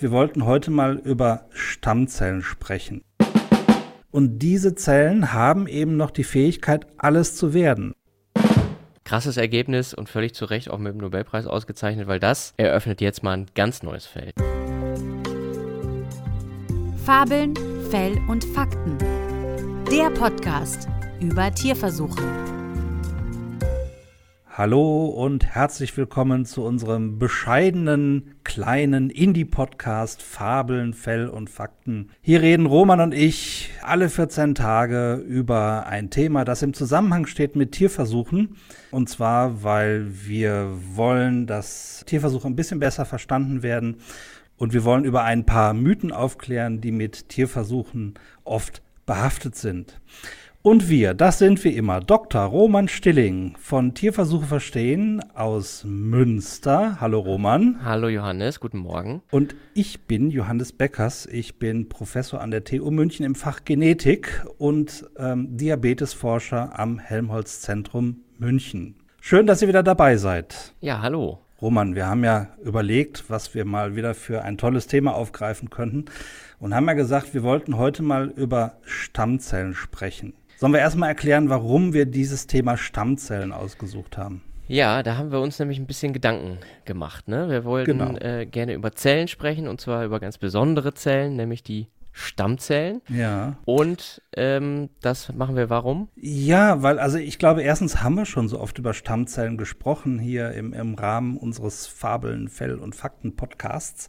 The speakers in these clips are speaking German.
Wir wollten heute mal über Stammzellen sprechen. Und diese Zellen haben eben noch die Fähigkeit, alles zu werden. Krasses Ergebnis und völlig zu Recht auch mit dem Nobelpreis ausgezeichnet, weil das eröffnet jetzt mal ein ganz neues Feld. Fabeln, Fell und Fakten. Der Podcast über Tierversuche. Hallo und herzlich willkommen zu unserem bescheidenen kleinen Indie-Podcast Fabeln, Fell und Fakten. Hier reden Roman und ich alle 14 Tage über ein Thema, das im Zusammenhang steht mit Tierversuchen. Und zwar, weil wir wollen, dass Tierversuche ein bisschen besser verstanden werden. Und wir wollen über ein paar Mythen aufklären, die mit Tierversuchen oft behaftet sind. Und wir, das sind wie immer Dr. Roman Stilling von Tierversuche verstehen aus Münster. Hallo Roman. Hallo Johannes, guten Morgen. Und ich bin Johannes Beckers. Ich bin Professor an der TU München im Fach Genetik und ähm, Diabetesforscher am Helmholtz Zentrum München. Schön, dass ihr wieder dabei seid. Ja, hallo. Roman, wir haben ja überlegt, was wir mal wieder für ein tolles Thema aufgreifen könnten und haben ja gesagt, wir wollten heute mal über Stammzellen sprechen. Sollen wir erstmal erklären, warum wir dieses Thema Stammzellen ausgesucht haben? Ja, da haben wir uns nämlich ein bisschen Gedanken gemacht. Ne? Wir wollten genau. äh, gerne über Zellen sprechen und zwar über ganz besondere Zellen, nämlich die Stammzellen. Ja. Und ähm, das machen wir warum? Ja, weil, also ich glaube, erstens haben wir schon so oft über Stammzellen gesprochen hier im, im Rahmen unseres Fabeln, Fell und Fakten Podcasts.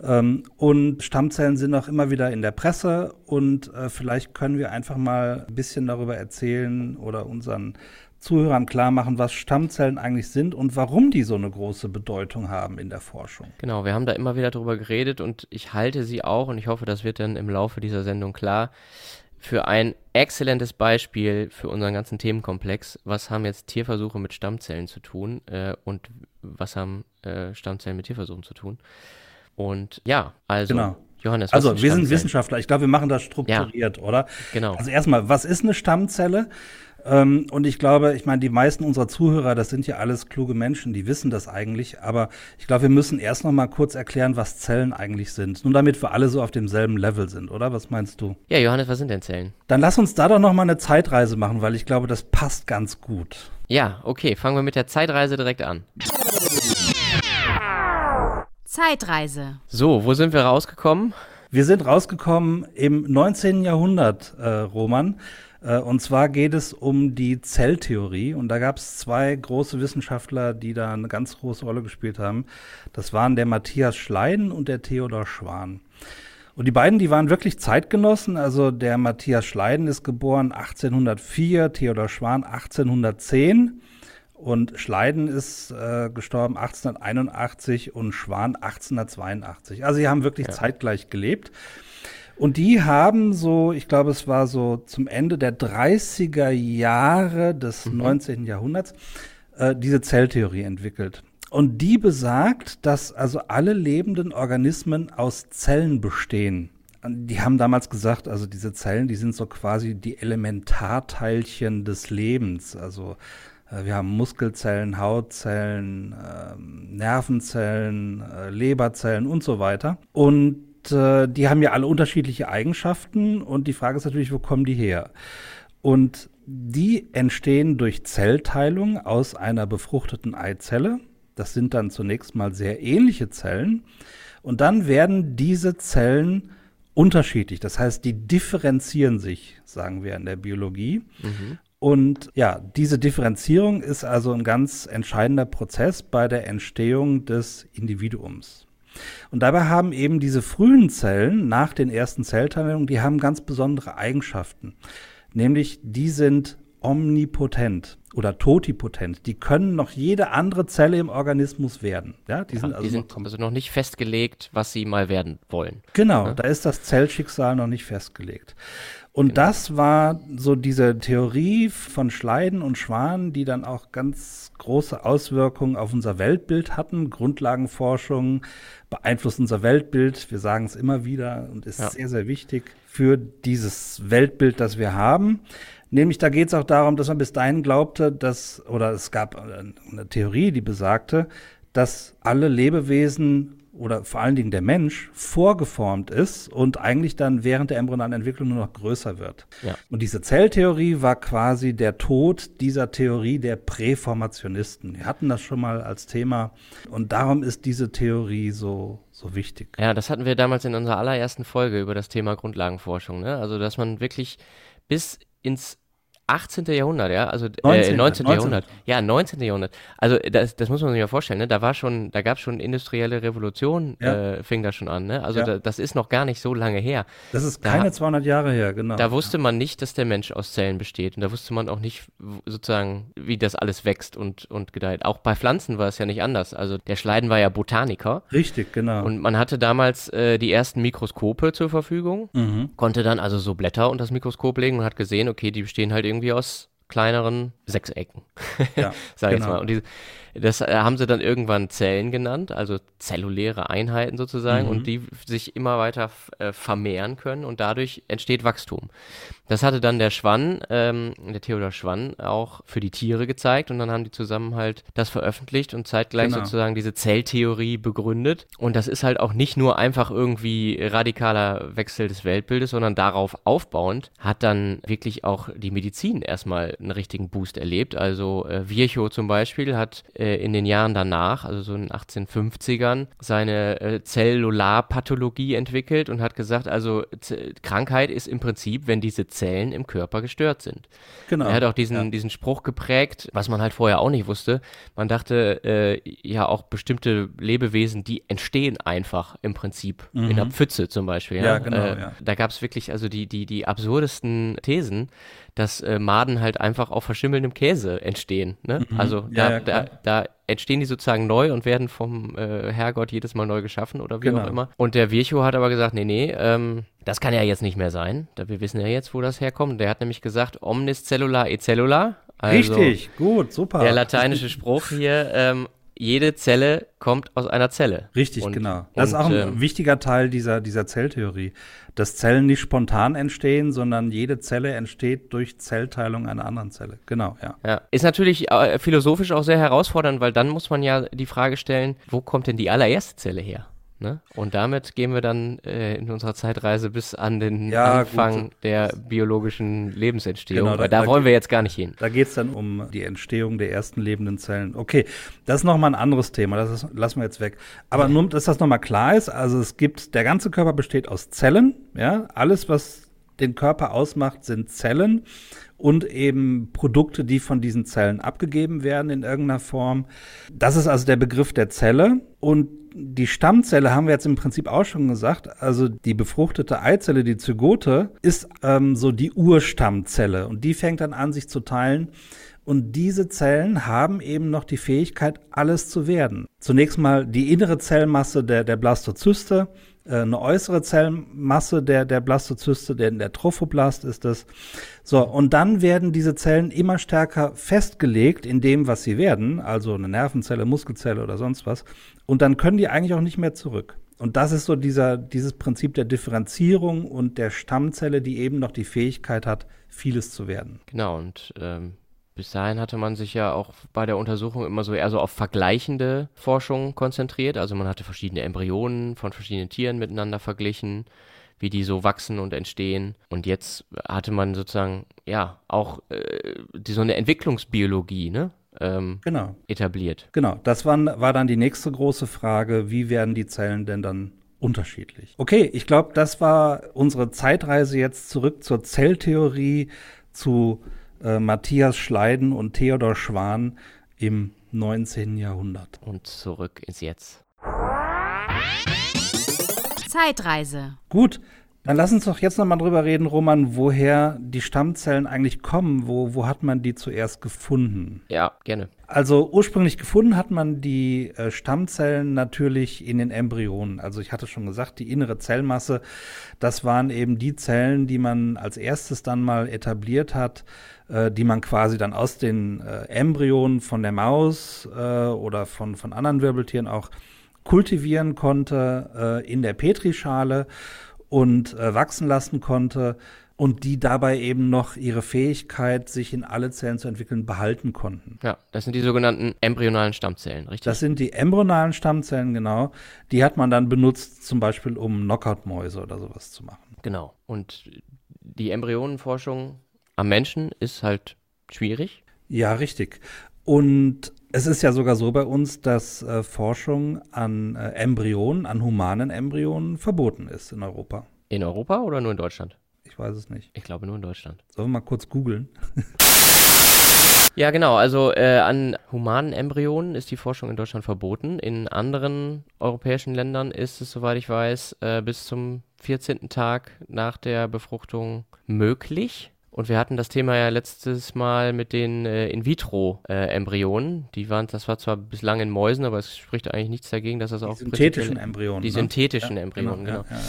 Ähm, und Stammzellen sind auch immer wieder in der Presse und äh, vielleicht können wir einfach mal ein bisschen darüber erzählen oder unseren Zuhörern klar machen, was Stammzellen eigentlich sind und warum die so eine große Bedeutung haben in der Forschung. Genau, wir haben da immer wieder drüber geredet und ich halte sie auch und ich hoffe, das wird dann im Laufe dieser Sendung klar für ein exzellentes Beispiel für unseren ganzen Themenkomplex. Was haben jetzt Tierversuche mit Stammzellen zu tun äh, und was haben äh, Stammzellen mit Tierversuchen zu tun? Und ja, also. Genau. Johannes, also wir sind Wissenschaftler. Ich glaube, wir machen das strukturiert, ja, oder? Genau. Also erstmal, was ist eine Stammzelle? Ähm, und ich glaube, ich meine, die meisten unserer Zuhörer, das sind ja alles kluge Menschen, die wissen das eigentlich. Aber ich glaube, wir müssen erst noch mal kurz erklären, was Zellen eigentlich sind. Nur damit wir alle so auf demselben Level sind, oder? Was meinst du? Ja, Johannes, was sind denn Zellen? Dann lass uns da doch noch mal eine Zeitreise machen, weil ich glaube, das passt ganz gut. Ja, okay. Fangen wir mit der Zeitreise direkt an. Zeitreise. So, wo sind wir rausgekommen? Wir sind rausgekommen im 19. Jahrhundert, äh, Roman. Äh, und zwar geht es um die Zelltheorie. Und da gab es zwei große Wissenschaftler, die da eine ganz große Rolle gespielt haben. Das waren der Matthias Schleiden und der Theodor Schwan. Und die beiden, die waren wirklich Zeitgenossen. Also der Matthias Schleiden ist geboren 1804, Theodor Schwan 1810. Und Schleiden ist äh, gestorben 1881 und Schwan 1882. Also sie haben wirklich ja. zeitgleich gelebt. Und die haben so, ich glaube, es war so zum Ende der 30er Jahre des mhm. 19. Jahrhunderts, äh, diese Zelltheorie entwickelt. Und die besagt, dass also alle lebenden Organismen aus Zellen bestehen. Die haben damals gesagt, also diese Zellen, die sind so quasi die Elementarteilchen des Lebens. Also äh, wir haben Muskelzellen, Hautzellen, ähm, Nervenzellen, äh, Leberzellen und so weiter. Und äh, die haben ja alle unterschiedliche Eigenschaften und die Frage ist natürlich, wo kommen die her? Und die entstehen durch Zellteilung aus einer befruchteten Eizelle. Das sind dann zunächst mal sehr ähnliche Zellen. Und dann werden diese Zellen unterschiedlich. Das heißt, die differenzieren sich, sagen wir in der Biologie. Mhm. Und ja, diese Differenzierung ist also ein ganz entscheidender Prozess bei der Entstehung des Individuums. Und dabei haben eben diese frühen Zellen nach den ersten Zellteilungen, die haben ganz besondere Eigenschaften. Nämlich, die sind omnipotent oder totipotent. Die können noch jede andere Zelle im Organismus werden. Ja, die ja, sind, also, die sind noch also noch nicht festgelegt, was sie mal werden wollen. Genau, ja? da ist das Zellschicksal noch nicht festgelegt. Und genau. das war so diese Theorie von Schleiden und Schwan, die dann auch ganz große Auswirkungen auf unser Weltbild hatten. Grundlagenforschung beeinflusst unser Weltbild. Wir sagen es immer wieder und ist ja. sehr, sehr wichtig für dieses Weltbild, das wir haben. Nämlich da geht es auch darum, dass man bis dahin glaubte, dass, oder es gab eine Theorie, die besagte, dass alle Lebewesen oder vor allen Dingen der Mensch vorgeformt ist und eigentlich dann während der embryonalen Entwicklung nur noch größer wird. Ja. Und diese Zelltheorie war quasi der Tod dieser Theorie der Präformationisten. Wir hatten das schon mal als Thema und darum ist diese Theorie so so wichtig. Ja, das hatten wir damals in unserer allerersten Folge über das Thema Grundlagenforschung. Ne? Also, dass man wirklich bis ins 18. Jahrhundert, ja, also 19. Äh, 19. Jahrhundert. Ja, 19. Jahrhundert. Also das, das muss man sich mal vorstellen, ne? Da war schon, da gab es schon industrielle Revolution, ja. äh, fing da schon an, ne? Also ja. da, das ist noch gar nicht so lange her. Das ist keine da, 200 Jahre her, genau. Da wusste man nicht, dass der Mensch aus Zellen besteht und da wusste man auch nicht sozusagen, wie das alles wächst und und gedeiht. Auch bei Pflanzen war es ja nicht anders. Also der Schleiden war ja Botaniker. Richtig, genau. Und man hatte damals äh, die ersten Mikroskope zur Verfügung, mhm. konnte dann also so Blätter unter das Mikroskop legen und hat gesehen, okay, die bestehen halt irgendwie aus kleineren Sechsecken. Ja, Sag ich genau. jetzt mal. Und diese, das äh, haben sie dann irgendwann Zellen genannt, also zelluläre Einheiten sozusagen, mhm. und die sich immer weiter äh, vermehren können und dadurch entsteht Wachstum. Das hatte dann der Schwann, ähm, der Theodor Schwann, auch für die Tiere gezeigt und dann haben die zusammen halt das veröffentlicht und zeitgleich genau. sozusagen diese Zelltheorie begründet. Und das ist halt auch nicht nur einfach irgendwie radikaler Wechsel des Weltbildes, sondern darauf aufbauend hat dann wirklich auch die Medizin erstmal einen richtigen Boost erlebt. Also äh, Virchow zum Beispiel hat in den Jahren danach, also so in den 1850ern, seine äh, Zellularpathologie entwickelt und hat gesagt, also Z Krankheit ist im Prinzip, wenn diese Zellen im Körper gestört sind. Genau. Er hat auch diesen, ja. diesen Spruch geprägt, was man halt vorher auch nicht wusste. Man dachte äh, ja auch bestimmte Lebewesen, die entstehen einfach im Prinzip mhm. in der Pfütze zum Beispiel. Ja, ja genau. Äh, ja. Da gab es wirklich also die, die, die absurdesten Thesen, dass äh, Maden halt einfach auf verschimmelndem Käse entstehen. Ne? Mhm. Also da, ja, da, da entstehen die sozusagen neu und werden vom äh, Herrgott jedes Mal neu geschaffen oder wie genau. auch immer. Und der Virchow hat aber gesagt, nee, nee, ähm, das kann ja jetzt nicht mehr sein. Da, wir wissen ja jetzt, wo das herkommt. Der hat nämlich gesagt, omnis cellula e cellula. Also Richtig, gut, super. Der lateinische Spruch hier, ähm, jede Zelle kommt aus einer Zelle. Richtig, und, genau. Das und, ist auch ein ähm, wichtiger Teil dieser, dieser Zelltheorie, dass Zellen nicht spontan entstehen, sondern jede Zelle entsteht durch Zellteilung einer anderen Zelle. Genau, ja. ja. Ist natürlich äh, philosophisch auch sehr herausfordernd, weil dann muss man ja die Frage stellen, wo kommt denn die allererste Zelle her? Ne? Und damit gehen wir dann äh, in unserer Zeitreise bis an den ja, Anfang gut. der biologischen Lebensentstehung. Genau, da, da, wollen wir jetzt gar nicht hin. Da geht es dann um die Entstehung der ersten lebenden Zellen. Okay, das ist nochmal ein anderes Thema, das ist, lassen wir jetzt weg. Aber nur, dass das nochmal klar ist, also es gibt, der ganze Körper besteht aus Zellen, ja, alles, was den Körper ausmacht, sind Zellen und eben Produkte, die von diesen Zellen abgegeben werden in irgendeiner Form. Das ist also der Begriff der Zelle. Und die Stammzelle haben wir jetzt im Prinzip auch schon gesagt. Also die befruchtete Eizelle, die Zygote, ist ähm, so die Urstammzelle. Und die fängt dann an, sich zu teilen. Und diese Zellen haben eben noch die Fähigkeit, alles zu werden. Zunächst mal die innere Zellmasse der, der Blastozyste, eine äußere Zellmasse der, der Blastozyste, der, der Trophoblast ist es. So, und dann werden diese Zellen immer stärker festgelegt in dem, was sie werden, also eine Nervenzelle, Muskelzelle oder sonst was. Und dann können die eigentlich auch nicht mehr zurück. Und das ist so dieser, dieses Prinzip der Differenzierung und der Stammzelle, die eben noch die Fähigkeit hat, vieles zu werden. Genau, und ähm, bis dahin hatte man sich ja auch bei der Untersuchung immer so eher so auf vergleichende Forschung konzentriert. Also man hatte verschiedene Embryonen von verschiedenen Tieren miteinander verglichen, wie die so wachsen und entstehen. Und jetzt hatte man sozusagen ja auch äh, die, so eine Entwicklungsbiologie, ne? Ähm, genau. etabliert. Genau, das war, war dann die nächste große Frage, wie werden die Zellen denn dann unterschiedlich? Okay, ich glaube, das war unsere Zeitreise jetzt zurück zur Zelltheorie, zu äh, Matthias Schleiden und Theodor Schwan im 19. Jahrhundert. Und zurück ins Jetzt. Zeitreise. Gut, dann lass uns doch jetzt nochmal drüber reden, Roman, woher die Stammzellen eigentlich kommen. Wo, wo hat man die zuerst gefunden? Ja, gerne. Also ursprünglich gefunden hat man die äh, Stammzellen natürlich in den Embryonen. Also ich hatte schon gesagt, die innere Zellmasse, das waren eben die Zellen, die man als erstes dann mal etabliert hat, äh, die man quasi dann aus den äh, Embryonen von der Maus äh, oder von, von anderen Wirbeltieren auch kultivieren konnte äh, in der Petrischale und wachsen lassen konnte. und die dabei eben noch ihre Fähigkeit, sich in alle Zellen zu entwickeln, behalten konnten. Ja, das sind die sogenannten embryonalen Stammzellen, richtig? Das sind die embryonalen Stammzellen, genau. Die hat man dann benutzt, zum Beispiel um Knockout-Mäuse oder sowas zu machen. Genau. Und die Embryonenforschung am Menschen ist halt schwierig. Ja, richtig. Und es ist ja sogar so bei uns, dass äh, Forschung an äh, Embryonen, an humanen Embryonen verboten ist in Europa. In Europa oder nur in Deutschland? Ich weiß es nicht. Ich glaube nur in Deutschland. Sollen wir mal kurz googeln? Ja, genau. Also äh, an humanen Embryonen ist die Forschung in Deutschland verboten. In anderen europäischen Ländern ist es, soweit ich weiß, äh, bis zum 14. Tag nach der Befruchtung möglich. Und wir hatten das Thema ja letztes Mal mit den äh, In-vitro-Embryonen. die waren, das war zwar bislang in Mäusen, aber es spricht eigentlich nichts dagegen, dass das Die auch synthetischen Embryonen. die ne? synthetischen Ja, Embryonen, genau. Ja, ja.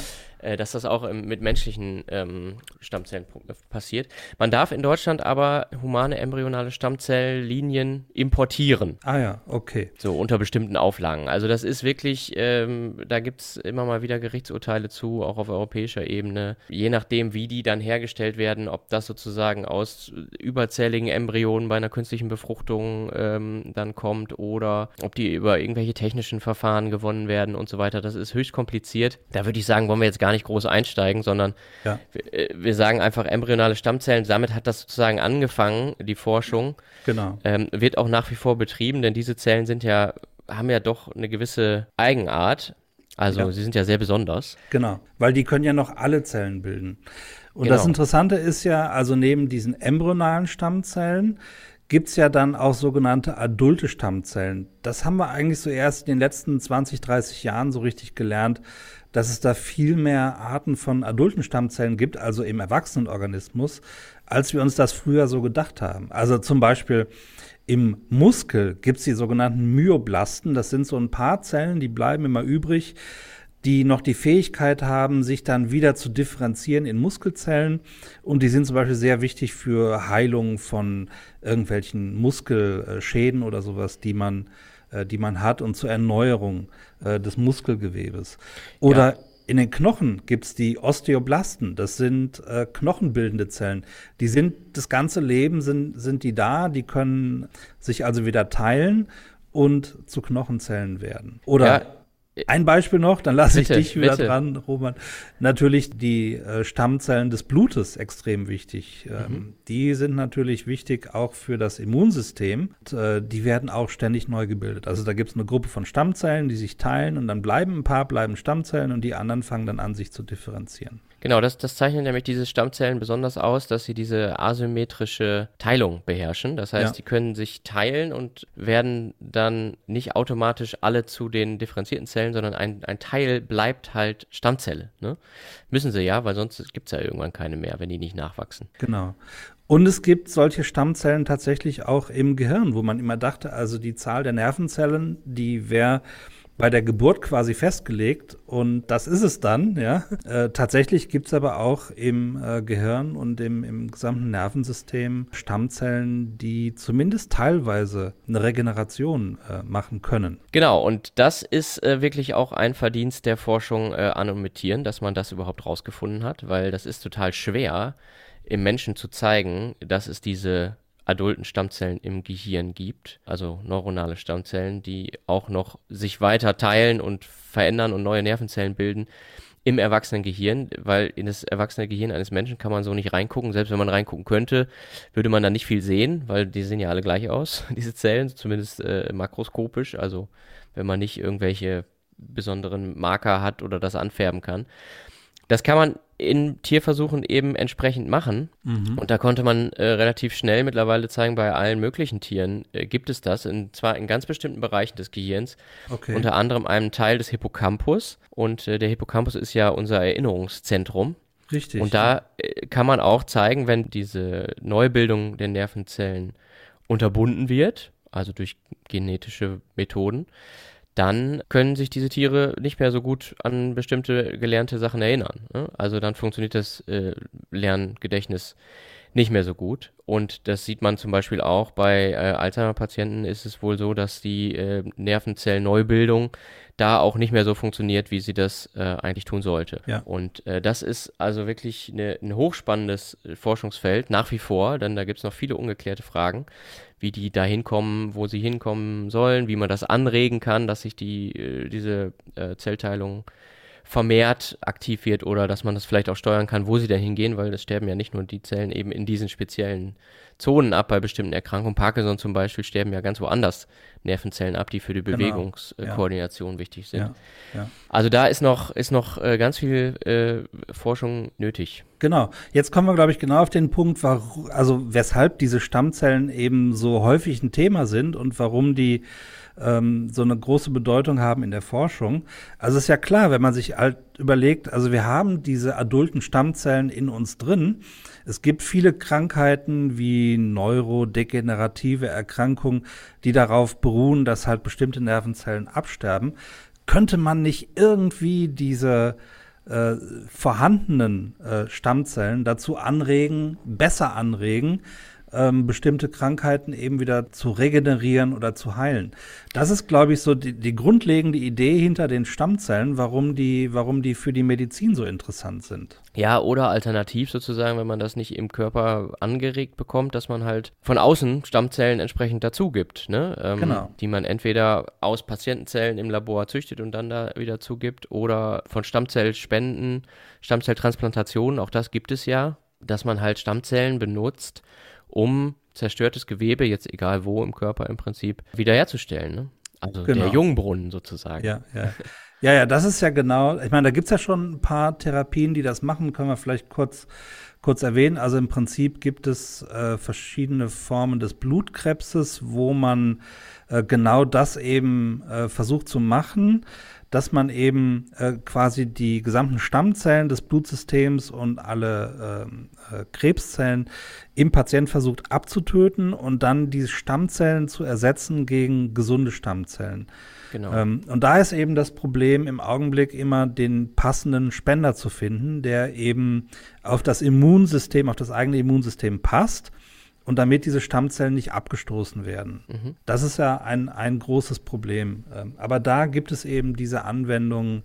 Äh, dass das auch ähm, mit menschlichen ähm, Stammzellen äh, passiert. Man darf in Deutschland aber humane embryonale Stammzelllinien importieren. Ah ja, okay. So unter bestimmten Auflagen. Also das ist wirklich, ähm, da gibt es immer mal wieder Gerichtsurteile zu, auch auf europäischer Ebene. Je nachdem, wie die dann hergestellt werden, ob das sozusagen aus überzähligen Embryonen bei einer künstlichen Befruchtung ähm, dann kommt oder ob die über irgendwelche technischen Verfahren gewonnen werden und so weiter. Das ist höchst kompliziert. Da würde ich sagen, wollen wir jetzt gar nicht groß einsteigen, sondern Ja. wir, äh, wir sagen einfach embryonale Stammzellen. Damit hat das sozusagen angefangen, die Forschung Genau. ähm, wird auch nach wie vor betrieben, denn diese Zellen sind ja, haben ja doch eine gewisse Eigenart. Also Ja. sie sind ja sehr besonders. Genau, weil die können ja noch alle Zellen bilden. Und Genau. das Interessante ist ja, also neben diesen embryonalen Stammzellen gibt's ja dann auch sogenannte adulte Stammzellen. Das haben wir eigentlich so erst in den letzten 20, 30 Jahren so richtig gelernt, dass es da viel mehr Arten von adulten Stammzellen gibt, also im Erwachsenenorganismus, als wir uns das früher so gedacht haben. Also zum Beispiel im Muskel gibt's die sogenannten Myoblasten. Das sind so ein paar Zellen, die bleiben immer übrig, die noch die Fähigkeit haben, sich dann wieder zu differenzieren in Muskelzellen. Und die sind zum Beispiel sehr wichtig für Heilung von irgendwelchen Muskelschäden oder sowas, die man, äh, die man hat und zur Erneuerung äh, des Muskelgewebes. Oder Ja. in den Knochen gibt's die Osteoblasten. Das sind äh, knochenbildende Zellen. Die sind das ganze Leben sind, sind die da. Die können sich also wieder teilen und zu Knochenzellen werden. Oder Ja. Ein Beispiel noch, dann lasse ich dich wieder bitte. dran, Roman. Natürlich die äh, Stammzellen des Blutes extrem wichtig. Mhm. Ähm, die sind natürlich wichtig auch für das Immunsystem. Und, äh, die werden auch ständig neu gebildet. Also da gibt es eine Gruppe von Stammzellen, die sich teilen und dann bleiben ein paar, bleiben Stammzellen und die anderen fangen dann an, sich zu differenzieren. Genau, das, das zeichnet nämlich diese Stammzellen besonders aus, dass sie diese asymmetrische Teilung beherrschen. Das heißt, Ja. die können sich teilen und werden dann nicht automatisch alle zu den differenzierten Zellen, sondern ein, ein Teil bleibt halt Stammzelle. Ne? Müssen sie ja, weil sonst gibt es ja irgendwann keine mehr, wenn die nicht nachwachsen. Genau. Und es gibt solche Stammzellen tatsächlich auch im Gehirn, wo man immer dachte, also die Zahl der Nervenzellen, die wäre bei der Geburt quasi festgelegt und das ist es dann, ja. Äh, tatsächlich gibt's aber auch im äh, Gehirn und im, im gesamten Nervensystem Stammzellen, die zumindest teilweise eine Regeneration äh, machen können. Genau, und das ist äh, wirklich auch ein Verdienst der Forschung äh, an und mit Tieren, dass man das überhaupt rausgefunden hat, weil das ist total schwer, im Menschen zu zeigen, dass es diese adulten Stammzellen im Gehirn gibt, also neuronale Stammzellen, die auch noch sich weiter teilen und verändern und neue Nervenzellen bilden im erwachsenen Gehirn, weil in das erwachsene Gehirn eines Menschen kann man so nicht reingucken. Selbst wenn man reingucken könnte, würde man da nicht viel sehen, weil die sehen ja alle gleich aus, diese Zellen, zumindest äh, makroskopisch. Also wenn man nicht irgendwelche besonderen Marker hat oder das anfärben kann. Das kann man in Tierversuchen eben entsprechend machen. Und da konnte man äh, relativ schnell mittlerweile zeigen, bei allen möglichen Tieren äh, gibt es das, und zwar in ganz bestimmten Bereichen des Gehirns. Okay. Unter anderem einem Teil des Hippocampus. Und äh, der Hippocampus ist ja unser Erinnerungszentrum. Richtig. Und da äh, kann man auch zeigen, wenn diese Neubildung der Nervenzellen unterbunden wird, also durch genetische Methoden, dann können sich diese Tiere nicht mehr so gut an bestimmte gelernte Sachen erinnern. Ne? Also dann funktioniert das äh, Lerngedächtnis nicht mehr so gut. Und das sieht man zum Beispiel auch bei äh, Alzheimer-Patienten ist es wohl so, dass die äh, Nervenzellneubildung da auch nicht mehr so funktioniert, wie sie das äh, eigentlich tun sollte. Ja. Und äh, das ist also wirklich eine, ein hochspannendes äh, Forschungsfeld nach wie vor, denn da gibt es noch viele ungeklärte Fragen, wie die da hinkommen, wo sie hinkommen sollen, wie man das anregen kann, dass sich die, äh, diese äh, Zellteilung vermehrt aktiv wird oder dass man das vielleicht auch steuern kann, wo sie denn hingehen, weil es sterben ja nicht nur die Zellen eben in diesen speziellen Zonen ab bei bestimmten Erkrankungen. Parkinson zum Beispiel sterben ja ganz woanders Nervenzellen ab, die für die Genau, Bewegungskoordination wichtig sind. Ja, ja. Also da ist noch, ist noch äh, ganz viel äh, Forschung nötig. Genau. Jetzt kommen wir, glaube ich, genau auf den Punkt, warum, also weshalb diese Stammzellen eben so häufig ein Thema sind und warum die ähm, so eine große Bedeutung haben in der Forschung. Also ist ja klar, wenn man sich halt überlegt, also wir haben diese adulten Stammzellen in uns drin. Es gibt viele Krankheiten wie neurodegenerative Erkrankungen, die darauf beruhen, dass halt bestimmte Nervenzellen absterben. Könnte man nicht irgendwie diese äh, vorhandenen äh, Stammzellen dazu anregen, besser anregen, ähm, bestimmte Krankheiten eben wieder zu regenerieren oder zu heilen. Das ist, glaube ich, so die, die grundlegende Idee hinter den Stammzellen, warum die, warum die für die Medizin so interessant sind. Ja, oder alternativ sozusagen, wenn man das nicht im Körper angeregt bekommt, dass man halt von außen Stammzellen entsprechend dazu gibt, ne? Ähm, Genau. Die man entweder aus Patientenzellen im Labor züchtet und dann da wieder zugibt oder von Stammzellspenden, Stammzelltransplantationen, auch das gibt es ja, dass man halt Stammzellen benutzt, um zerstörtes Gewebe, jetzt egal wo im Körper im Prinzip, wiederherzustellen, ne? Also Genau. der Jungbrunnen sozusagen. Ja, ja. Ja, ja, das ist ja genau, ich meine, da gibt's ja schon ein paar Therapien, die das machen, können wir vielleicht kurz, kurz erwähnen. Also im Prinzip gibt es äh, verschiedene Formen des Blutkrebses, wo man äh, genau das eben äh, versucht zu machen, dass man eben äh, quasi die gesamten Stammzellen des Blutsystems und alle ähm, äh, Krebszellen im Patient versucht abzutöten und dann diese Stammzellen zu ersetzen gegen gesunde Stammzellen. Genau. Ähm, und da ist eben das Problem im Augenblick immer den passenden Spender zu finden, der eben auf das Immunsystem, auf das eigene Immunsystem passt und damit diese Stammzellen nicht abgestoßen werden. Mhm. Das ist ja ein, ein großes Problem. Ähm, aber da gibt es eben diese Anwendungen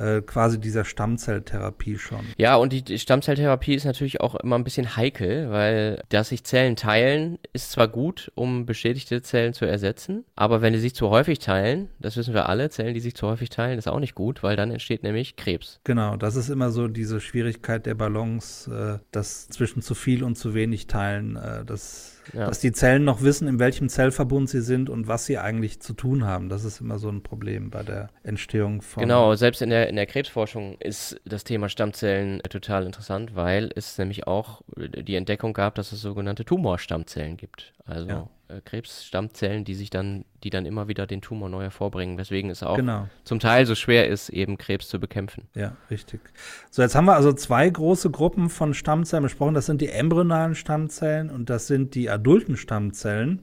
äh, quasi dieser Stammzelltherapie schon. Ja, und die- die Stammzelltherapie ist natürlich auch immer ein bisschen heikel, weil dass sich Zellen teilen, ist zwar gut, um beschädigte Zellen zu ersetzen, aber wenn die sich zu häufig teilen, das wissen wir alle, Zellen, die sich zu häufig teilen, ist auch nicht gut, weil dann entsteht nämlich Krebs. Genau, das ist immer so diese Schwierigkeit der Balance, äh, das zwischen zu viel und zu wenig teilen, äh, das, Ja. dass die Zellen noch wissen, in welchem Zellverbund sie sind und was sie eigentlich zu tun haben. Das ist immer so ein Problem bei der Entstehung von. Genau, selbst in der, in der Krebsforschung ist das Thema Stammzellen total interessant, weil es nämlich auch die Entdeckung gab, dass es sogenannte Tumorstammzellen gibt. Also Ja. Äh, Krebsstammzellen, die sich dann, die dann immer wieder den Tumor neu hervorbringen, weswegen es auch Genau. zum Teil so schwer ist, eben Krebs zu bekämpfen. Ja, richtig. So, jetzt haben wir also zwei große Gruppen von Stammzellen besprochen. Das sind die embryonalen Stammzellen und das sind die adulten Stammzellen.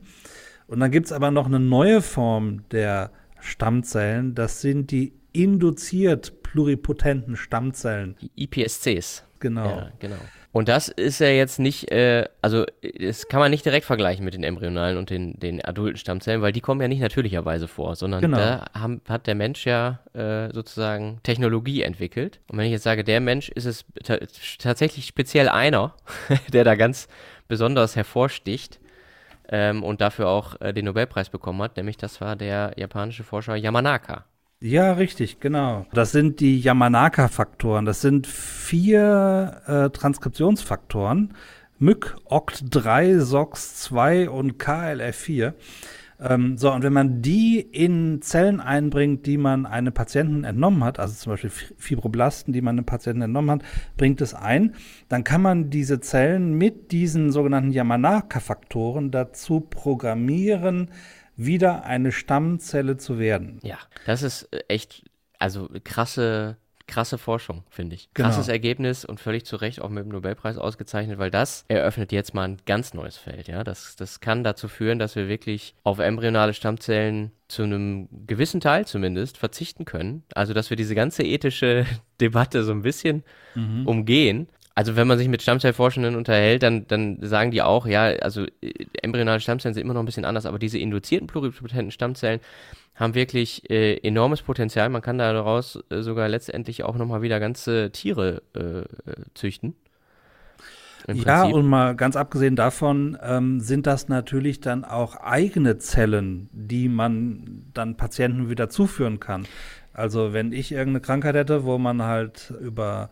Und dann gibt's aber noch eine neue Form der Stammzellen. Das sind die induziert pluripotenten Stammzellen. IPSCs. Genau. Ja, genau. Und das ist ja jetzt nicht, äh, also das kann man nicht direkt vergleichen mit den embryonalen und den, den adulten Stammzellen, weil die kommen ja nicht natürlicherweise vor, sondern Genau. da haben, hat der Mensch ja äh, sozusagen Technologie entwickelt. Und wenn ich jetzt sage, der Mensch, ist es ta tatsächlich speziell einer, der da ganz besonders hervorsticht ähm, und dafür auch äh, den Nobelpreis bekommen hat, nämlich das war der japanische Forscher Yamanaka. Ja, richtig, genau. Das sind die Yamanaka-Faktoren. Das sind vier äh, Transkriptionsfaktoren. MYC, OCT3, SOX2 und KLF4. Ähm, so, und wenn man die in Zellen einbringt, die man einem Patienten entnommen hat, also zum Beispiel Fi- Fibroblasten, die man einem Patienten entnommen hat, bringt es ein, dann kann man diese Zellen mit diesen sogenannten Yamanaka-Faktoren dazu programmieren, wieder eine Stammzelle zu werden. Ja, das ist äh, echt, also krasse, krasse Forschung, finde ich. Genau. Krasses Ergebnis und völlig zu Recht auch mit dem Nobelpreis ausgezeichnet, weil das eröffnet jetzt mal ein ganz neues Feld, ja. Das, das kann dazu führen, dass wir wirklich auf embryonale Stammzellen zu einem gewissen Teil zumindest verzichten können. Also, dass wir diese ganze ethische Debatte so ein bisschen umgehen. Also wenn man sich mit Stammzellforschenden unterhält, dann, dann sagen die auch, ja, also äh, embryonale Stammzellen sind immer noch ein bisschen anders, aber diese induzierten pluripotenten Stammzellen haben wirklich äh, enormes Potenzial. Man kann daraus äh, sogar letztendlich auch nochmal wieder ganze Tiere äh, züchten. Ja, und mal ganz abgesehen davon ähm, sind das natürlich dann auch eigene Zellen, die man dann Patienten wieder zuführen kann. Also wenn ich irgendeine Krankheit hätte, wo man halt über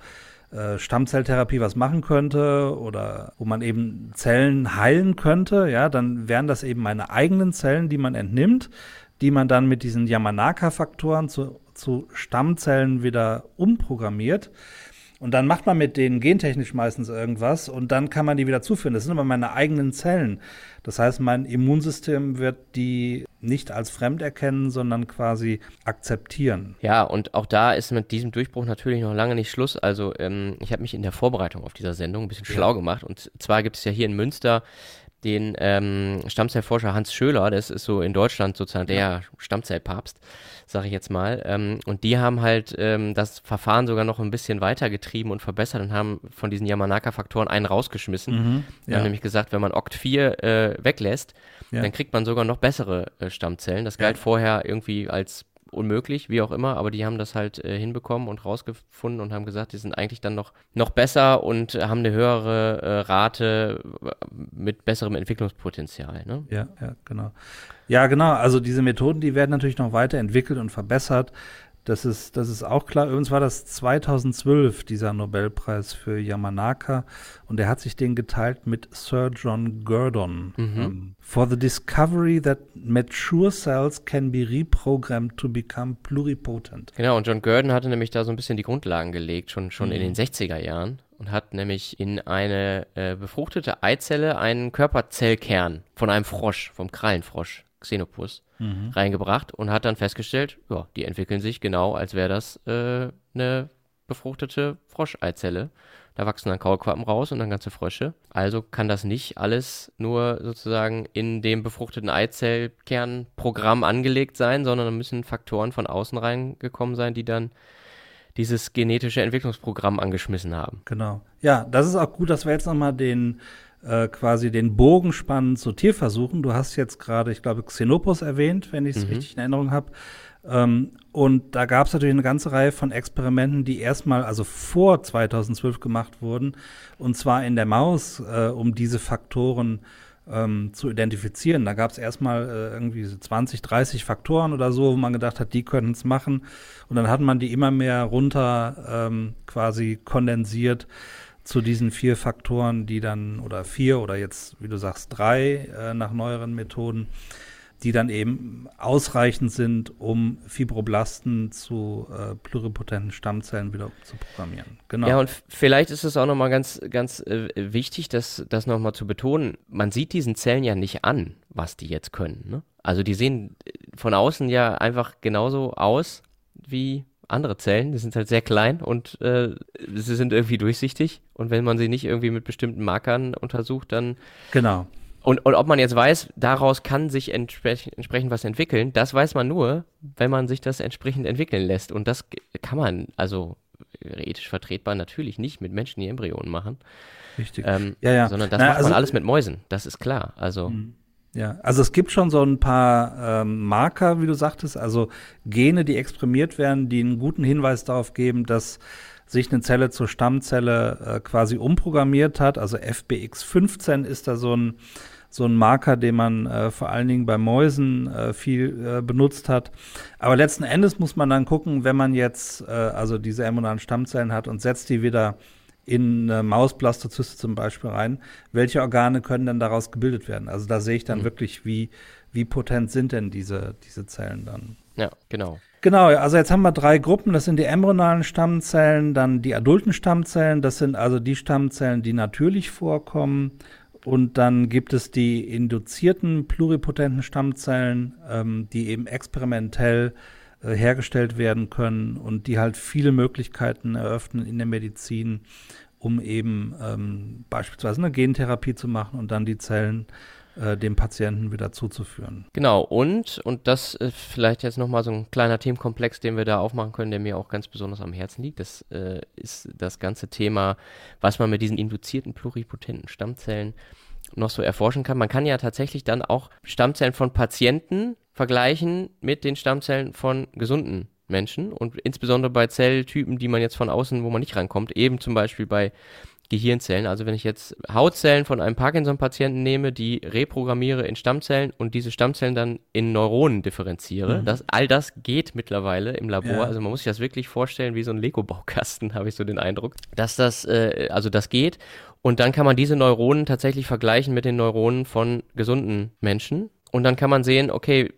äh, Stammzelltherapie was machen könnte oder wo man eben Zellen heilen könnte, ja, dann wären das eben meine eigenen Zellen, die man entnimmt, die man dann mit diesen Yamanaka-Faktoren zu, zu Stammzellen wieder umprogrammiert. Und dann macht man mit denen gentechnisch meistens irgendwas und dann kann man die wieder zuführen. Das sind aber meine eigenen Zellen. Das heißt, mein Immunsystem wird die nicht als fremd erkennen, sondern quasi akzeptieren. Ja, und auch da ist mit diesem Durchbruch natürlich noch lange nicht Schluss. Also ähm, ich habe mich in der Vorbereitung auf dieser Sendung ein bisschen ja. schlau gemacht. Und zwar gibt es ja hier in Münster den ähm, Stammzellforscher Hans Schöler, das ist so in Deutschland sozusagen der Stammzellpapst, sage ich jetzt mal. Ähm, und die haben halt ähm, das Verfahren sogar noch ein bisschen weitergetrieben und verbessert und haben von diesen Yamanaka-Faktoren einen rausgeschmissen. Mhm, ja. Die haben nämlich gesagt, wenn man OCT4 äh, weglässt, ja. dann kriegt man sogar noch bessere äh, Stammzellen. Das galt ja. vorher irgendwie als unmöglich, wie auch immer, aber die haben das halt äh, hinbekommen und rausgefunden und haben gesagt, die sind eigentlich dann noch, noch besser und haben eine höhere äh, Rate äh, mit besserem Entwicklungspotenzial. Ne? Ja, ja, genau. Ja, genau. Also diese Methoden, die werden natürlich noch weiterentwickelt und verbessert. Das ist, das ist auch klar. Übrigens war das 2012, dieser Nobelpreis für Yamanaka. Und er hat sich den geteilt mit Sir John Gurdon. Mhm. Um, ähm, for the discovery that mature cells can be reprogrammed to become pluripotent. Genau, und John Gurdon hatte nämlich da so ein bisschen die Grundlagen gelegt, schon, schon mhm. in den 60er Jahren. Und hat nämlich in eine äh, befruchtete Eizelle einen Körperzellkern von einem Frosch, vom Krallenfrosch, Xenopus, mhm. reingebracht und hat dann festgestellt, ja, die entwickeln sich genau, als wäre das äh, eine befruchtete Froscheizelle. Da wachsen dann Kaulquappen raus und dann ganze Frösche. Also kann das nicht alles nur sozusagen in dem befruchteten Eizellkernprogramm angelegt sein, sondern da müssen Faktoren von außen reingekommen sein, die dann dieses genetische Entwicklungsprogramm angeschmissen haben. Genau. Ja, das ist auch gut, dass wir jetzt nochmal den äh, quasi den Bogen spannen zu Tierversuchen. Du hast jetzt gerade, ich glaube, Xenopus erwähnt, wenn ich es mhm. richtig in Erinnerung habe. Ähm, und da gab es natürlich eine ganze Reihe von Experimenten, die erstmal, also vor 2012 gemacht wurden, und zwar in der Maus, äh, um diese Faktoren ähm, zu identifizieren. Da gab es erstmal äh, irgendwie 20, 30 Faktoren oder so, wo man gedacht hat, die können es machen. Und dann hat man die immer mehr runter ähm, quasi kondensiert zu diesen vier Faktoren, die dann, oder vier oder jetzt, wie du sagst, drei äh, nach neueren Methoden, die dann eben ausreichend sind, um Fibroblasten zu äh, pluripotenten Stammzellen wieder zu programmieren. Genau. Ja, und vielleicht ist es auch nochmal ganz, ganz äh, wichtig, das, das nochmal zu betonen. Man sieht diesen Zellen ja nicht an, was die jetzt können. Ne? Also die sehen von außen ja einfach genauso aus wie andere Zellen, die sind halt sehr klein und äh, sie sind irgendwie durchsichtig. Und wenn man sie nicht irgendwie mit bestimmten Markern untersucht, dann. Genau. Und, und ob man jetzt weiß, daraus kann sich entspre entsprechend was entwickeln, das weiß man nur, wenn man sich das entsprechend entwickeln lässt. Und das kann man, also ethisch vertretbar, natürlich nicht mit Menschen, die Embryonen machen. Richtig. Ähm, ja, ja. Sondern das Na, macht also, man alles mit Mäusen, das ist klar. Also. Mhm. Ja, also es gibt schon so ein paar ähm, Marker, wie du sagtest, also Gene, die exprimiert werden, die einen guten Hinweis darauf geben, dass sich eine Zelle zur Stammzelle äh, quasi umprogrammiert hat. Also FBX15 ist da so ein, so ein Marker, den man äh, vor allen Dingen bei Mäusen äh, viel äh, benutzt hat. Aber letzten Endes muss man dann gucken, wenn man jetzt äh, also diese embryonalen Stammzellen hat und setzt die wieder in eine Mausblastozyste zum Beispiel rein, welche Organe können denn daraus gebildet werden? Also da sehe ich dann mhm. wirklich, wie, wie potent sind denn diese, diese Zellen dann. Ja, genau. Genau, also jetzt haben wir drei Gruppen. Das sind die embryonalen Stammzellen, dann die adulten Stammzellen. Das sind also die Stammzellen, die natürlich vorkommen. Und dann gibt es die induzierten pluripotenten Stammzellen, ähm, die eben experimentell äh, hergestellt werden können und die halt viele Möglichkeiten eröffnen in der Medizin, um eben ähm, beispielsweise eine Gentherapie zu machen und dann die Zellen äh, dem Patienten wieder zuzuführen. Genau, und, und das ist vielleicht jetzt nochmal so ein kleiner Themenkomplex, den wir da aufmachen können, der mir auch ganz besonders am Herzen liegt. Das äh, ist das ganze Thema, was man mit diesen induzierten pluripotenten Stammzellen noch so erforschen kann. Man kann ja tatsächlich dann auch Stammzellen von Patienten vergleichen mit den Stammzellen von gesunden Menschen und insbesondere bei Zelltypen, die man jetzt von außen, wo man nicht rankommt, eben zum Beispiel bei Gehirnzellen. Also wenn ich jetzt Hautzellen von einem Parkinson-Patienten nehme, die reprogrammiere in Stammzellen und diese Stammzellen dann in Neuronen differenziere, mhm. das, all das geht mittlerweile im Labor. Ja. Also man muss sich das wirklich vorstellen wie so ein Lego-Baukasten, habe ich so den Eindruck, dass das, äh, also das geht. Und dann kann man diese Neuronen tatsächlich vergleichen mit den Neuronen von gesunden Menschen. Und dann kann man sehen, okay,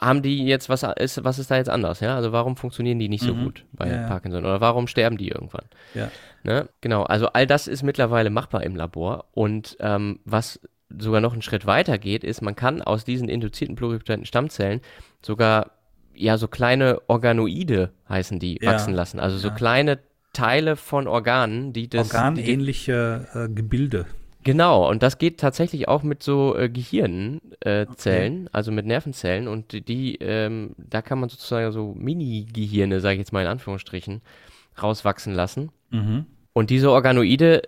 haben die jetzt, was ist, was ist da jetzt anders? Ja, also warum funktionieren die nicht so mhm. gut bei ja, Parkinson oder warum sterben die irgendwann? Ja. Ne? Genau, also all das ist mittlerweile machbar im Labor. Und ähm, was sogar noch einen Schritt weiter geht, ist, man kann aus diesen induzierten pluripotenten Stammzellen sogar ja so kleine Organoide heißen die ja. wachsen lassen. Also so kleine Teile von Organen, die das. Organähnliche äh, Gebilde. Genau, und das geht tatsächlich auch mit so äh, Gehirnzellen, äh, okay. also mit Nervenzellen und die, ähm, da kann man sozusagen so Mini-Gehirne, sage ich jetzt mal in Anführungsstrichen, rauswachsen lassen. Mhm. Und diese Organoide,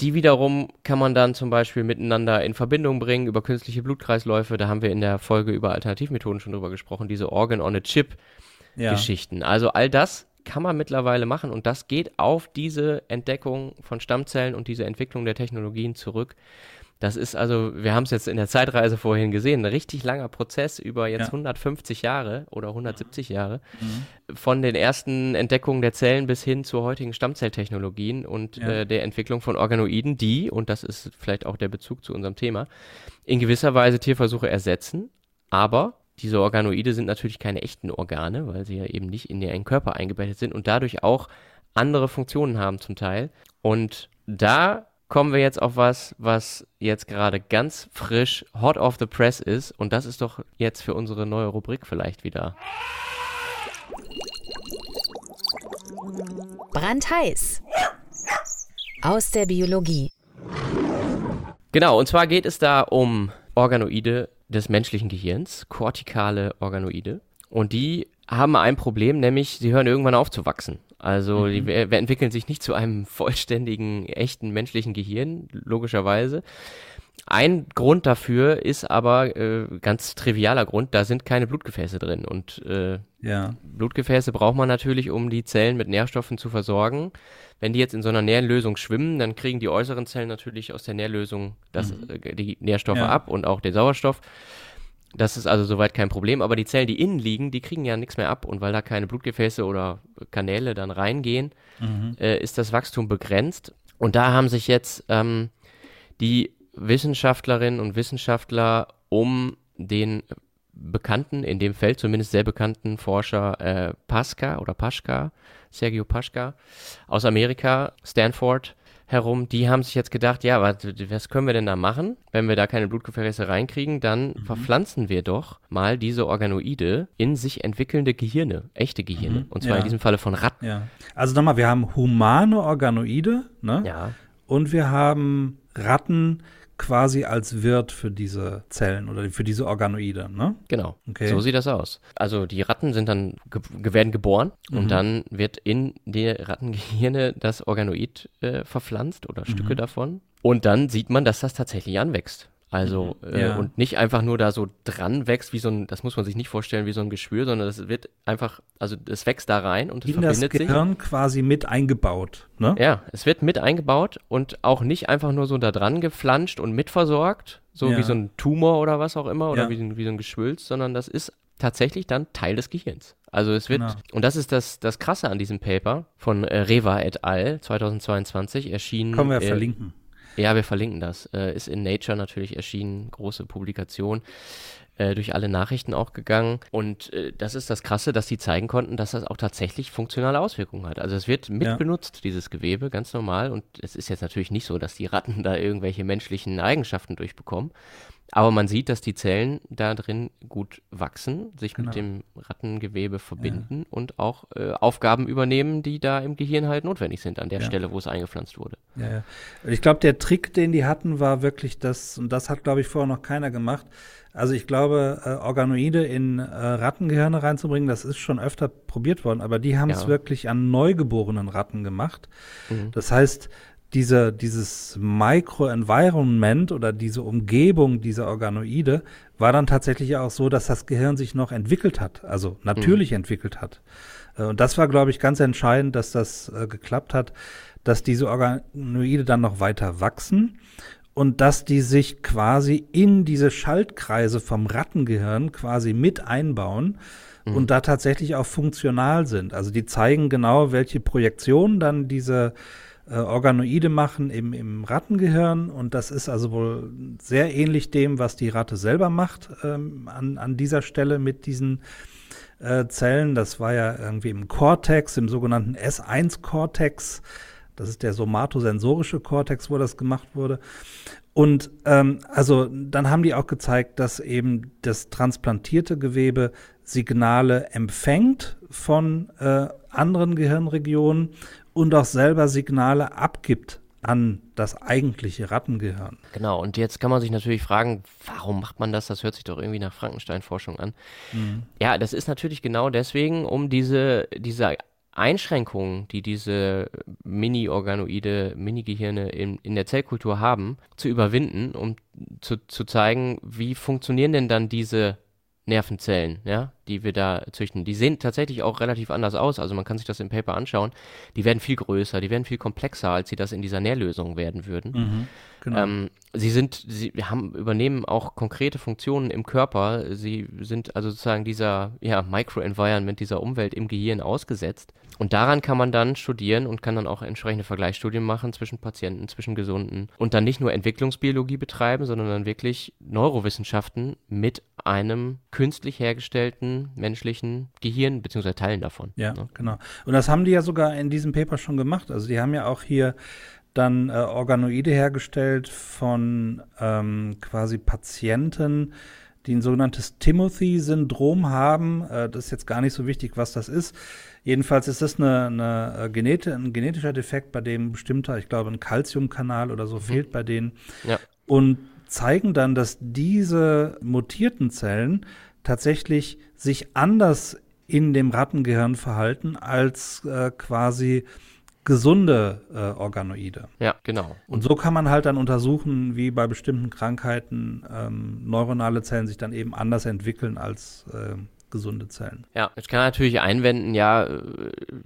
die wiederum kann man dann zum Beispiel miteinander in Verbindung bringen über künstliche Blutkreisläufe. Da haben wir in der Folge über Alternativmethoden schon drüber gesprochen, diese Organ on a Chip Geschichten. Ja. Also all das kann man mittlerweile machen und das geht auf diese Entdeckung von Stammzellen und diese Entwicklung der Technologien zurück. Das ist also, wir haben es jetzt in der Zeitreise vorhin gesehen, ein richtig langer Prozess über jetzt ja. 150 Jahre oder 170 Jahre mhm. von den ersten Entdeckungen der Zellen bis hin zu heutigen Stammzelltechnologien und ja. äh, der Entwicklung von Organoiden, die, und das ist vielleicht auch der Bezug zu unserem Thema, in gewisser Weise Tierversuche ersetzen, aber diese Organoide sind natürlich keine echten Organe, weil sie ja eben nicht in den Körper eingebettet sind und dadurch auch andere Funktionen haben zum Teil. Und da kommen wir jetzt auf was, was jetzt gerade ganz frisch hot off the press ist. Und das ist doch jetzt für unsere neue Rubrik vielleicht wieder. Brandheiß. Aus der Biologie. Genau, und zwar geht es da um Organoide des menschlichen Gehirns, kortikale Organoide. Und die haben ein Problem, nämlich sie hören irgendwann auf zu wachsen. Also mhm. die entwickeln sich nicht zu einem vollständigen, echten menschlichen Gehirn, logischerweise. Ein Grund dafür ist aber äh, ganz trivialer Grund, da sind keine Blutgefäße drin. Und äh, ja. Blutgefäße braucht man natürlich, um die Zellen mit Nährstoffen zu versorgen. Wenn die jetzt in so einer Nährlösung schwimmen, dann kriegen die äußeren Zellen natürlich aus der Nährlösung das, mhm. äh, die Nährstoffe ja. ab und auch den Sauerstoff. Das ist also soweit kein Problem, aber die Zellen, die innen liegen, die kriegen ja nichts mehr ab und weil da keine Blutgefäße oder Kanäle dann reingehen, mhm. äh, ist das Wachstum begrenzt. Und da haben sich jetzt ähm, die Wissenschaftlerinnen und Wissenschaftler um den bekannten, in dem Feld zumindest sehr bekannten Forscher äh, Pasca oder Paschka, Sergio Paschka aus Amerika, Stanford herum, die haben sich jetzt gedacht, ja, was, was können wir denn da machen? Wenn wir da keine Blutgefäße reinkriegen, dann mhm. verpflanzen wir doch mal diese Organoide in sich entwickelnde Gehirne, echte Gehirne. Mhm. Und zwar ja. in diesem Falle von Ratten. Ja. Also nochmal, wir haben humane Organoide, ne? Ja. Und wir haben Ratten, quasi als Wirt für diese Zellen oder für diese Organoide, ne? Genau. Okay. So sieht das aus. Also die Ratten sind dann ge werden geboren mhm. und dann wird in die Rattengehirne das Organoid äh, verpflanzt oder Stücke mhm. davon. Und dann sieht man, dass das tatsächlich anwächst. Also mhm. äh, ja. und nicht einfach nur da so dran wächst, wie so ein, das muss man sich nicht vorstellen wie so ein Geschwür, sondern das wird einfach, also es wächst da rein und es In verbindet das Gehirn sich. quasi mit eingebaut, ne? Ja, es wird mit eingebaut und auch nicht einfach nur so da dran geflanscht und mitversorgt, so ja. wie so ein Tumor oder was auch immer oder ja. wie, wie so ein Geschwülz, sondern das ist tatsächlich dann Teil des Gehirns. Also es wird, genau. und das ist das, das Krasse an diesem Paper von äh, Reva et al. 2022 erschienen. Können wir äh, verlinken. Ja, wir verlinken das. Äh, ist in Nature natürlich erschienen, große Publikation, äh, durch alle Nachrichten auch gegangen. Und äh, das ist das Krasse, dass sie zeigen konnten, dass das auch tatsächlich funktionale Auswirkungen hat. Also es wird mitbenutzt, ja. dieses Gewebe, ganz normal. Und es ist jetzt natürlich nicht so, dass die Ratten da irgendwelche menschlichen Eigenschaften durchbekommen. Aber man sieht, dass die Zellen da drin gut wachsen, sich Genau. mit dem Rattengewebe verbinden und auch äh, Aufgaben übernehmen, die da im Gehirn halt notwendig sind, an der Ja. Stelle, wo es eingepflanzt wurde. Ja, ja. Ich glaube, der Trick, den die hatten, war wirklich das, und das hat, glaube ich, vorher noch keiner gemacht. Also ich glaube, äh, Organoide in äh, Rattengehirne reinzubringen, das ist schon öfter probiert worden, aber die haben es Ja. wirklich an neugeborenen Ratten gemacht. Mhm. Das heißt, diese, dieses Microenvironment oder diese Umgebung dieser Organoide war dann tatsächlich auch so, dass das Gehirn sich noch entwickelt hat, also natürlich entwickelt hat. Äh, Und das war, glaube ich, ganz entscheidend, dass das äh, geklappt hat, dass diese Organoide dann noch weiter wachsen und dass die sich quasi in diese Schaltkreise vom Rattengehirn quasi mit einbauen und da tatsächlich auch funktional sind. Also die zeigen genau, welche Projektionen dann diese äh, Organoide machen im, im Rattengehirn und das ist also wohl sehr ähnlich dem, was die Ratte selber macht ähm, an, an dieser Stelle mit diesen äh, Zellen. Das war ja irgendwie im Cortex, im sogenannten S1-Cortex. Das ist der somatosensorische Cortex, wo das gemacht wurde. Und ähm, also dann haben die auch gezeigt, dass eben das transplantierte Gewebe Signale empfängt von äh, anderen Gehirnregionen und auch selber Signale abgibt an das eigentliche Rattengehirn. Genau, und jetzt kann man sich natürlich fragen, warum macht man das? Das hört sich doch irgendwie nach Frankenstein-Forschung an. Ja, das ist natürlich genau deswegen, um diese, diese Einschränkungen, die diese Mini-Organoide, Mini-Gehirne in, in der Zellkultur haben, zu überwinden, um zu, zu zeigen, wie funktionieren denn dann diese Nervenzellen, ja, die wir da züchten. Die sehen tatsächlich auch relativ anders aus. Also man kann sich das im Paper anschauen. Die werden viel größer, die werden viel komplexer, als sie das in dieser Nährlösung werden würden. Genau. Ähm, sie sind, sie haben, übernehmen auch konkrete Funktionen im Körper. Sie sind also sozusagen dieser ja, Microenvironment, dieser Umwelt im Gehirn ausgesetzt. Und daran kann man dann studieren und kann dann auch entsprechende Vergleichsstudien machen zwischen Patienten, zwischen Gesunden und dann nicht nur Entwicklungsbiologie betreiben, sondern dann wirklich Neurowissenschaften mit einem künstlich hergestellten menschlichen Gehirn, beziehungsweise Teilen davon. Ja, ne? genau. Und das haben die ja sogar in diesem Paper schon gemacht. Also die haben ja auch hier dann äh, Organoide hergestellt von ähm, quasi Patienten, die ein sogenanntes Timothy-Syndrom haben. Äh, das ist jetzt gar nicht so wichtig, was das ist. Jedenfalls ist das eine, eine äh, Genete, ein genetischer Defekt, bei dem bestimmter, ich glaube, ein Calciumkanal oder so fehlt bei denen. Ja. Und zeigen dann, dass diese mutierten Zellen tatsächlich sich anders in dem Rattengehirn verhalten als äh, quasi gesunde äh, Organoide. Ja, genau. Und so kann man halt dann untersuchen, wie bei bestimmten Krankheiten ähm, neuronale Zellen sich dann eben anders entwickeln als äh, gesunde Zellen. Ja, jetzt kann man natürlich einwenden, ja, äh,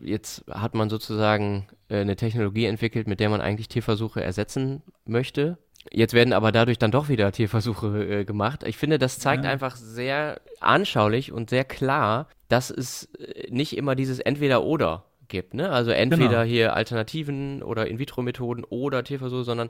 jetzt hat man sozusagen äh, eine Technologie entwickelt, mit der man eigentlich Tierversuche ersetzen möchte. Jetzt werden aber dadurch dann doch wieder Tierversuche äh, gemacht. Ich finde, das zeigt Ja. einfach sehr anschaulich und sehr klar, dass es äh, nicht immer dieses Entweder-Oder gibt. Ne? Also entweder Genau. hier Alternativen oder In-vitro-Methoden oder Tierversuche, sondern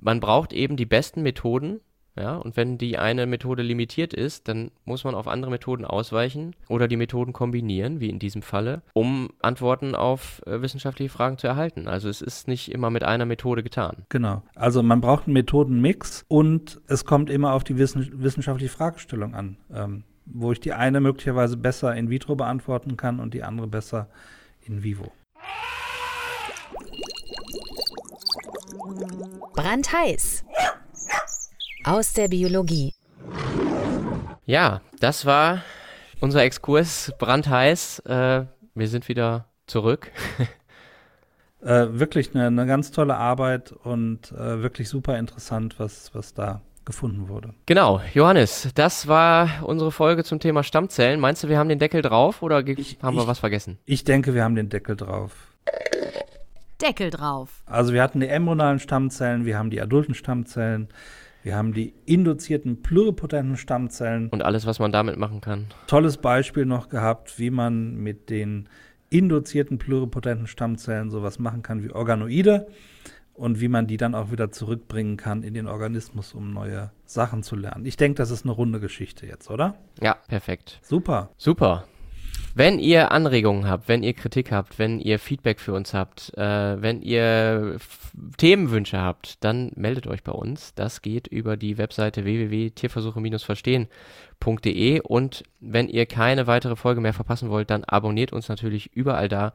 man braucht eben die besten Methoden. Ja, und wenn die eine Methode limitiert ist, dann muss man auf andere Methoden ausweichen oder die Methoden kombinieren, wie in diesem Falle, um Antworten auf äh, wissenschaftliche Fragen zu erhalten. Also es ist nicht immer mit einer Methode getan. Genau. Also man braucht einen Methodenmix und es kommt immer auf die wissen, wissenschaftliche Fragestellung an, ähm, wo ich die eine möglicherweise besser in vitro beantworten kann und die andere besser in vivo. Brandheiß. Aus der Biologie. Ja, das war unser Exkurs brandheiß. Äh, wir sind wieder zurück. Äh, wirklich eine, eine ganz tolle Arbeit und äh, wirklich super interessant, was, was da gefunden wurde. Genau, Johannes, das war unsere Folge zum Thema Stammzellen. Meinst du, wir haben den Deckel drauf oder Ich- haben wir ich- was vergessen? Ich denke, wir haben den Deckel drauf. Deckel drauf. Also wir hatten die embryonalen Stammzellen, wir haben die adulten Stammzellen, wir haben die induzierten pluripotenten Stammzellen. Und alles, was man damit machen kann. Tolles Beispiel noch gehabt, wie man mit den induzierten pluripotenten Stammzellen sowas machen kann wie Organoide und wie man die dann auch wieder zurückbringen kann in den Organismus, um neue Sachen zu lernen. Ich denke, das ist eine runde Geschichte jetzt, oder? Ja, perfekt. Super. Super. Wenn ihr Anregungen habt, wenn ihr Kritik habt, wenn ihr Feedback für uns habt, äh, wenn ihr Themenwünsche habt, dann meldet euch bei uns. Das geht über die Webseite www.tierversuche-verstehen.de und wenn ihr keine weitere Folge mehr verpassen wollt, dann abonniert uns natürlich überall da,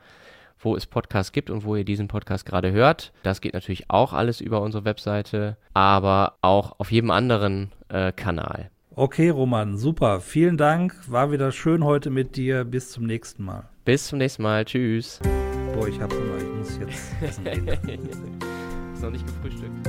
wo es Podcasts gibt und wo ihr diesen Podcast gerade hört. Das geht natürlich auch alles über unsere Webseite, aber auch auf jedem anderen äh, Kanal. Okay, Roman, super. Vielen Dank. War wieder schön heute mit dir. Bis zum nächsten Mal. Bis zum nächsten Mal. Tschüss. Boah, ich hab Hunger. Ich muss jetzt essen gehen. Ist noch nicht gefrühstückt.